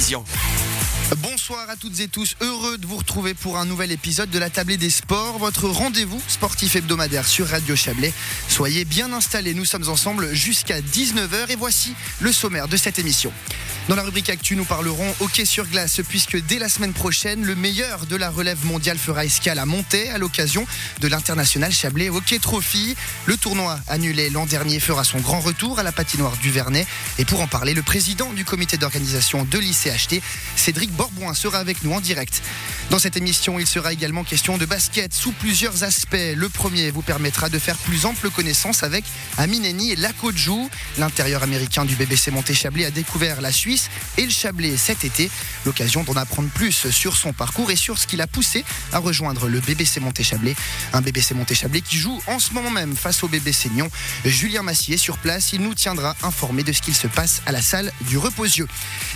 télévision. Bonsoir à toutes et tous, heureux de vous retrouver pour un nouvel épisode de la Tablée des Sports, votre rendez-vous sportif hebdomadaire sur Radio Chablais. Soyez bien installés, nous sommes ensemble jusqu'à 19h et voici le sommaire de cette émission. Dans la rubrique Actu, nous parlerons hockey sur glace puisque dès la semaine prochaine, le meilleur de la relève mondiale fera escale à Montaix à l'occasion de l'international Chablais Hockey Trophy. Le tournoi annulé l'an dernier fera son grand retour à la patinoire du Vernet. Et pour en parler, le président du comité d'organisation de l'ICHT, Cédric Borbouin, sera avec nous en direct. Dans cette émission, il sera également question de basket sous plusieurs aspects. Le premier vous permettra de faire plus ample connaissance avec Amineni Lakodjou. L'intérieur américain du BBC Monté Chablais a découvert la Suisse et le Chablais cet été. L'occasion d'en apprendre plus sur son parcours et sur ce qui l'a poussé à rejoindre le BBC Monté Chablais. Un BBC Monté Chablais qui joue en ce moment même face au BBC Nyon. Julien Massier sur place, il nous tiendra informé de ce qu'il se passe à la salle du Reposieux.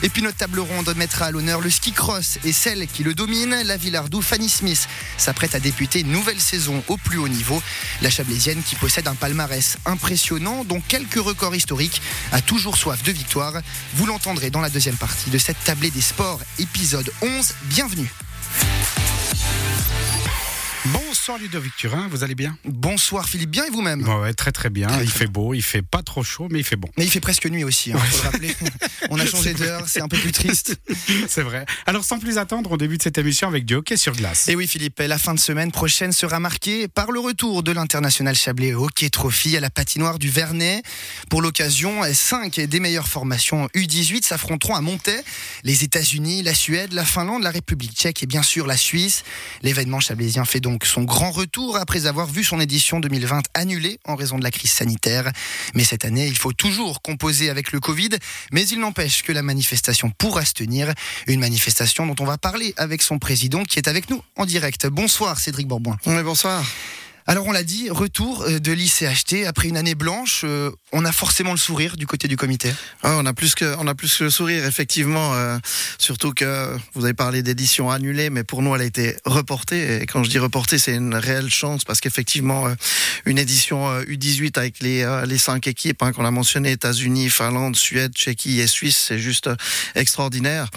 Et puis notre table ronde mettra à l'honneur le ski cross et celle qui le domine, la Villardou Fanny Smith, s'apprête à débuter une nouvelle saison au plus haut niveau. La Chablaisienne qui possède un palmarès impressionnant, dont quelques records historiques, a toujours soif de victoire. Vous l'entendrez dans la deuxième partie de cette tablée des sports, épisode 11. Bienvenue. Bonsoir Ludovic Turin, vous allez bien Bonsoir Philippe, bien et vous-même Bon, ouais, Très très bien, il fait beau, il fait pas trop chaud, mais il fait bon. Mais il fait presque nuit aussi, il faut le rappeler. On a changé d'heure, c'est un peu plus triste. C'est vrai. Alors sans plus attendre, on débute cette émission avec du hockey sur glace. Et oui Philippe, la fin de semaine prochaine sera marquée par le retour de l'international Chablais Hockey Trophy à la patinoire du Vernet. Pour l'occasion, cinq des meilleures formations U18 s'affronteront à Montaix. Les États-Unis, la Suède, la Finlande, la République tchèque et bien sûr la Suisse. L'événement chablaisien fait donc son grand retour après avoir vu son édition 2020 annulée en raison de la crise sanitaire. Mais cette année, il faut toujours composer avec le Covid, mais il n'empêche que la manifestation pourra se tenir. Une manifestation dont on va parler avec son président qui est avec nous en direct. Bonsoir Cédric Bourboin. Oui, bonsoir. Alors on l'a dit, retour euh, de l'ICHT après une année blanche. euh, on a forcément le sourire du côté du comité. Ah, on a plus que on a plus que le sourire effectivement. euh, surtout que vous avez parlé d'édition annulée, mais pour nous elle a été reportée. Et quand je dis reportée, c'est une réelle chance parce qu'effectivement euh, une édition euh, U18 avec les euh, les cinq équipes hein, qu'on a mentionné États-Unis, Finlande, Suède, Tchéquie et Suisse, c'est juste euh, extraordinaire.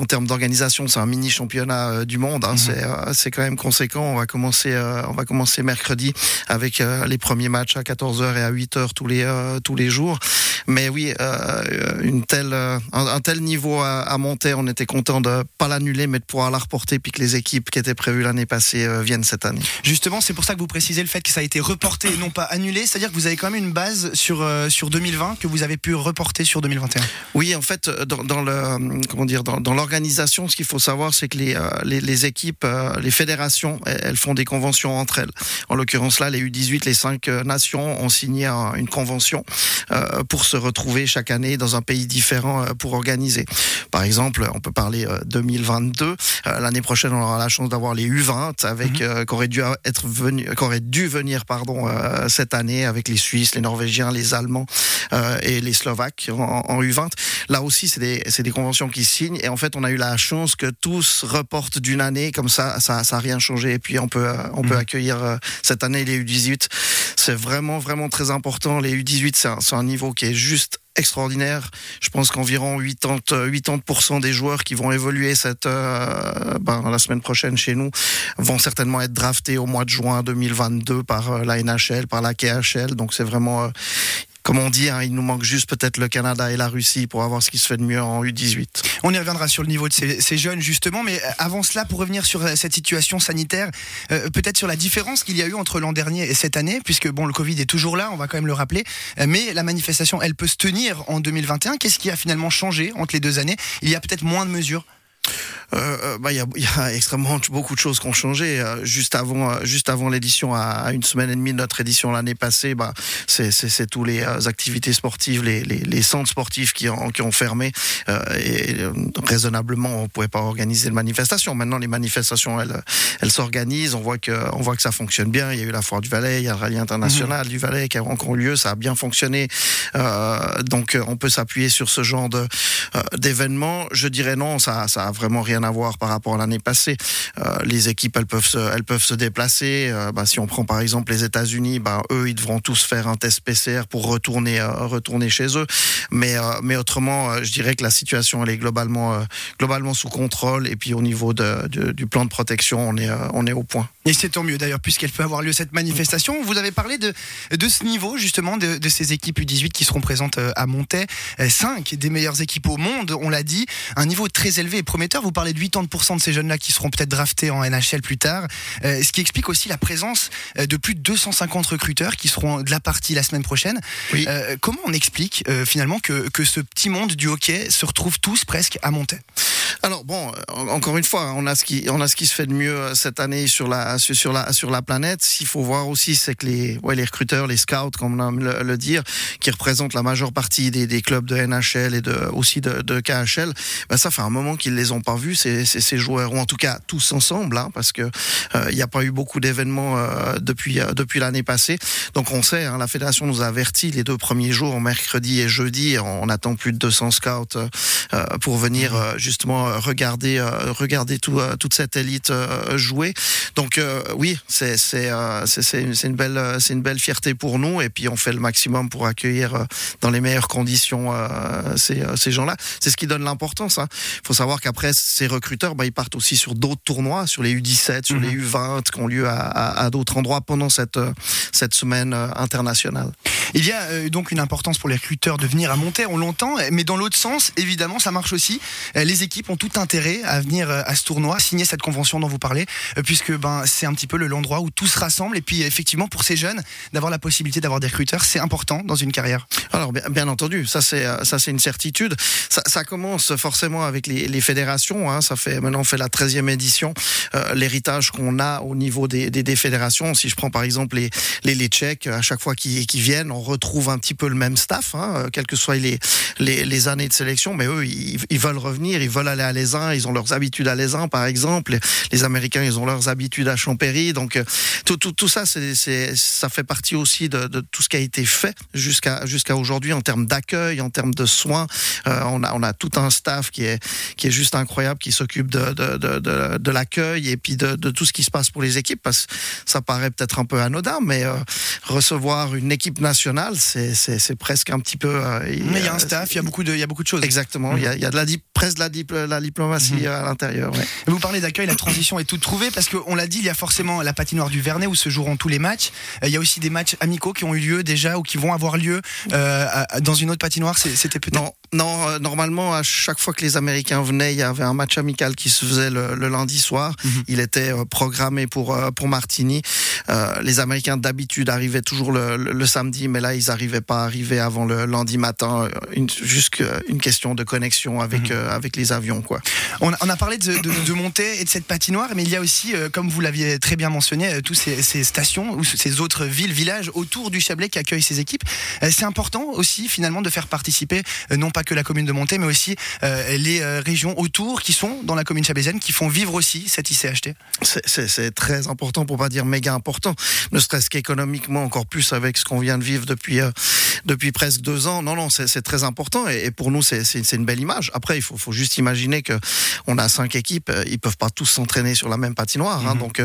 En termes d'organisation, c'est un mini championnat euh, du monde. Hein, C'est euh, c'est quand même conséquent. On va commencer euh, on va commencer mercredi avec les premiers matchs à 14h et à 8h tous les tous les jours. Mais oui, une telle un, un tel niveau à, à monter, on était content de pas l'annuler mais de pouvoir la reporter puis que les équipes qui étaient prévues l'année passée viennent cette année. Justement, c'est pour ça que vous précisez le fait que ça a été reporté et non pas annulé. C'est-à-dire que vous avez quand même une base sur, sur 2020 que vous avez pu reporter sur 2021. Oui, en fait, dans, dans le comment dire, dans, dans l'organisation, ce qu'il faut savoir, c'est que les, euh, les les équipes, euh, les fédérations, elles, elles font des conventions entre elles. En l'occurrence là, les U18, les cinq euh, nations ont signé un- une convention euh, pour se retrouver chaque année dans un pays différent pour organiser. Par exemple, on peut parler euh, 2022. Euh, L'année prochaine, on aura la chance d'avoir les U20 avec euh, qu'aurait dû être venu, qu'aurait dû venir pardon cette année avec les Suisses, les Norvégiens, les Allemands et les Slovaques en, en U20. Là aussi, c'est des, c'est des conventions qui signent et en fait, on a eu la chance que tous reportent d'une année comme ça, ça, ça a rien changé et puis on peut, euh, on peut accueillir euh, cette année les U18. C'est vraiment, vraiment très important. Les U18, c'est un, niveau qui est juste extraordinaire. Je pense qu'environ 80, euh, 80% des joueurs qui vont évoluer cette, euh, ben, la semaine prochaine chez nous vont certainement être draftés au mois de juin 2022 par euh, la NHL, par la KHL. Donc c'est vraiment, euh, comme on dit, hein, il nous manque juste peut-être le Canada et la Russie pour avoir ce qui se fait de mieux en U18. On y reviendra sur le niveau de ces, jeunes justement, mais avant cela, pour revenir sur euh, cette situation sanitaire, euh, peut-être sur la différence qu'il y a eu entre l'an dernier et cette année, puisque bon, le Covid est toujours là, on va quand même le rappeler, euh, mais la manifestation, elle peut se tenir en 2021. Qu'est-ce qui a finalement changé entre les deux années? Il y a peut-être moins de mesures? Euh, euh, bah, il y, a, y a extrêmement beaucoup de choses qui ont changé. Euh, juste avant, euh, juste avant l'édition, à, une semaine et demie de notre édition l'année passée, bah, c'est, c'est, c'est tous les activités sportives, les, les, les centres sportifs qui ont, qui ont fermé. Euh, et raisonnablement, on pouvait pas organiser de manifestation. Maintenant, les manifestations, elles, elles s'organisent. On voit que, on voit que ça fonctionne bien. Il y a eu la foire du Valais, il y a le rallye international du Valais qui a encore eu lieu. Ça a bien fonctionné. Euh, donc, on peut s'appuyer sur ce genre de, d'événements. Je dirais non, ça, ça a vraiment rien rien à voir par rapport à l'année passée. les équipes, elles peuvent se, elles peuvent se déplacer. Bah, si on prend par exemple les États-Unis, bah, eux, ils devront tous faire un test PCR pour retourner, retourner chez eux. Mais, mais autrement, je dirais que la situation elle est globalement, globalement sous contrôle. Et puis au niveau de, du plan de protection, on est, on est au point. Et c'est tant mieux d'ailleurs, puisqu'elle peut avoir lieu cette manifestation. Vous avez parlé de, de ce niveau justement de, de ces équipes U18 qui seront présentes euh, à Montaix. 5 euh, des meilleures équipes au monde, on l'a dit. Un niveau très élevé et prometteur. Vous parlez de 80% de ces jeunes-là qui seront peut-être draftés en NHL plus tard. Euh, ce qui explique aussi la présence de plus de 250 recruteurs qui seront de la partie la semaine prochaine. Oui. comment on explique finalement que, que ce petit monde du hockey se retrouve tous presque à Montaix? Alors bon, encore une fois, on a ce qui on a ce qui se fait de mieux cette année sur la sur la sur la planète. S'il faut voir aussi, c'est que les ouais, les recruteurs, les scouts, comme on aime le, dire, qui représentent la majeure partie des, des clubs de NHL et de aussi de, de KHL, ben ça fait un moment qu'ils les ont pas vus ces, ces, ces, joueurs ou en tout cas tous ensemble, hein, parce que euh, il n'y a pas eu beaucoup d'événements euh, depuis euh, depuis l'année passée. Donc on sait, hein, la fédération nous a averti les deux premiers jours, mercredi et jeudi, on, attend plus de 200 scouts pour venir mmh. justement regarder regarder tout, toute cette élite jouer. Donc oui, c'est une belle c'est une belle fierté pour nous et puis on fait le maximum pour accueillir dans les meilleures conditions ces, ces gens-là. C'est ce qui donne l'importance. Il hein. faut savoir qu'après ces recruteurs, bah, ils partent aussi sur d'autres tournois, sur les U17, sur les U20 mhm. qui ont lieu à, à, à d'autres endroits pendant cette cette semaine internationale. Il y a donc une importance pour les recruteurs de venir à Monter, on l'entend, mais dans l'autre sens, évidemment, ça marche aussi. Les équipes ont tout intérêt à venir à ce tournoi, signer cette convention dont vous parlez, puisque ben c'est un petit peu l'endroit où tout se rassemble. Et puis effectivement, pour ces jeunes, d'avoir la possibilité d'avoir des recruteurs, c'est important dans une carrière. Alors bien, entendu, ça c'est ça c'est une certitude. Ça, commence forcément avec les, fédérations. Hein. Ça fait maintenant on fait la 13e édition. Euh, L'héritage qu'on a au niveau des, fédérations. Si je prends par exemple les les, les Tchèques, à chaque fois qu'ils viennent, on retrouve un petit peu le même staff, hein, quelles que soient les, les, les années de sélection. Mais eux, ils, ils veulent revenir, ils veulent aller à l'ESIN, ils ont leurs habitudes à l'ESIN par exemple. Les Américains, ils ont leurs habitudes à Champéry. Donc euh, tout, tout, tout ça, c'est ça fait partie aussi de, de tout ce qui a été fait jusqu'à jusqu'à aujourd'hui en termes d'accueil, en termes de soins. Euh, on, a, on a tout un staff qui est, qui est juste incroyable, qui s'occupe de, de, de, de l'accueil et puis de, tout ce qui se passe pour les équipes. Parce que ça paraît peut-être un peu anodin, mais euh, recevoir une équipe nationale, c'est presque un petit peu. Euh, mais il y a un staff, il y a beaucoup de, il y a beaucoup de choses. Exactement. Il y, a, il y a de la, presque de la, la diplomatie mmh. à l'intérieur. Ouais. Vous parlez d'accueil, la transition est toute trouvée parce qu'on l'a dit, il y a forcément la patinoire du Vernet où se joueront tous les matchs. Il y a aussi des matchs amicaux qui ont eu lieu déjà ou qui vont avoir lieu euh, dans une autre patinoire. C'était peut-être. Non, euh, normalement, à chaque fois que les Américains venaient, il y avait un match amical qui se faisait le, le lundi soir. Mm -hmm. Il était euh, programmé pour euh, pour Martini. Les Américains d'habitude arrivaient toujours le, le, le, samedi, mais là, ils n'arrivaient pas à arriver avant le lundi matin. Une, juste une question de connexion avec mm -hmm. avec les avions, quoi. On a, on a parlé de, de, de, montée et de cette patinoire, mais il y a aussi, comme vous l'aviez très bien mentionné, tous ces, ces, stations ou ces autres villes, villages autour du Chablais qui accueillent ces équipes. C'est important aussi finalement de faire participer non pas pas que la commune de Monté, mais aussi euh, les euh, régions autour qui sont dans la commune chablaisienne, qui font vivre aussi cette ICHT. C'est très important, pour pas dire méga important, ne serait-ce qu'économiquement encore plus avec ce qu'on vient de vivre depuis euh, depuis presque deux ans. Non, non, c'est très important et, et pour nous c'est une belle image. Après, il faut, faut juste imaginer que on a cinq équipes, ils peuvent pas tous s'entraîner sur la même patinoire. Hein, mm -hmm. Donc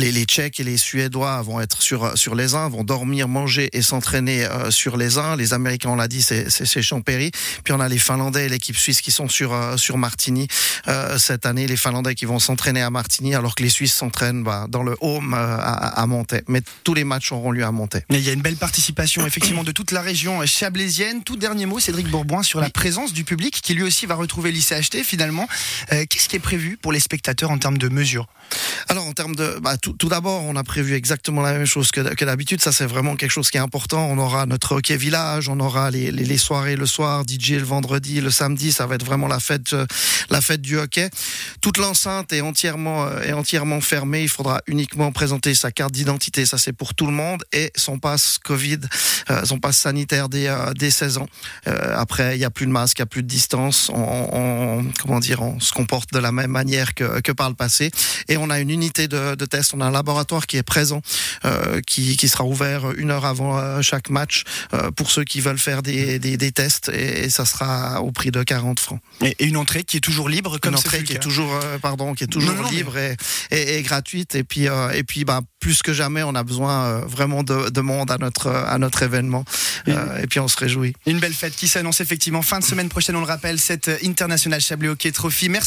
les, les Tchèques et les Suédois vont être sur sur les uns, vont dormir, manger et s'entraîner euh, sur les uns. Les Américains, on l'a dit, c'est Champéry. Puis on a les Finlandais et l'équipe suisse qui sont sur euh, sur Martigny euh, cette année. Les Finlandais qui vont s'entraîner à Martigny, alors que les Suisses s'entraînent bah, dans le home euh, à, à Montaix. Mais tous les matchs auront lieu à Montaix. Il y a une belle participation effectivement de toute la région chablaisienne. Tout dernier mot, Cédric Bourboin, sur la présence du public qui lui aussi va retrouver l'ICHT finalement. Euh, Qu'est-ce qui est prévu pour les spectateurs en termes de mesures? Alors en termes de, bah, tout, tout d'abord, on a prévu exactement la même chose que, que d'habitude. Ça, c'est vraiment quelque chose qui est important. On aura notre hockey village, on aura les, les, les, soirées le soir, DJ le vendredi, le samedi. Ça va être vraiment la fête, euh, la fête du hockey. Toute l'enceinte est entièrement, euh, est entièrement fermée. Il faudra uniquement présenter sa carte d'identité. Ça, c'est pour tout le monde et son passe Covid, euh, son passe sanitaire euh, des 16 ans. Après, il n'y a plus de masque, il n'y a plus de distance. On, comment dire, on se comporte de la même manière que, que par le passé. Et on a une unité de, de test. On a un laboratoire qui est présent, qui, qui, sera ouvert une heure avant chaque match pour ceux qui veulent faire des, des, des tests. Et, ça sera au prix de 40 francs. Et, une entrée qui est toujours libre, comme une entrée qui est toujours euh, pardon, qui est toujours Non, non, libre et, et, et gratuite. Et puis, euh, et puis, bah, plus que jamais, on a besoin euh, vraiment de, de monde à notre à notre événement. Et puis, on se réjouit. Une belle fête qui s'annonce effectivement fin de semaine prochaine, on le rappelle, cette International Chablais Hockey Trophy. Merci.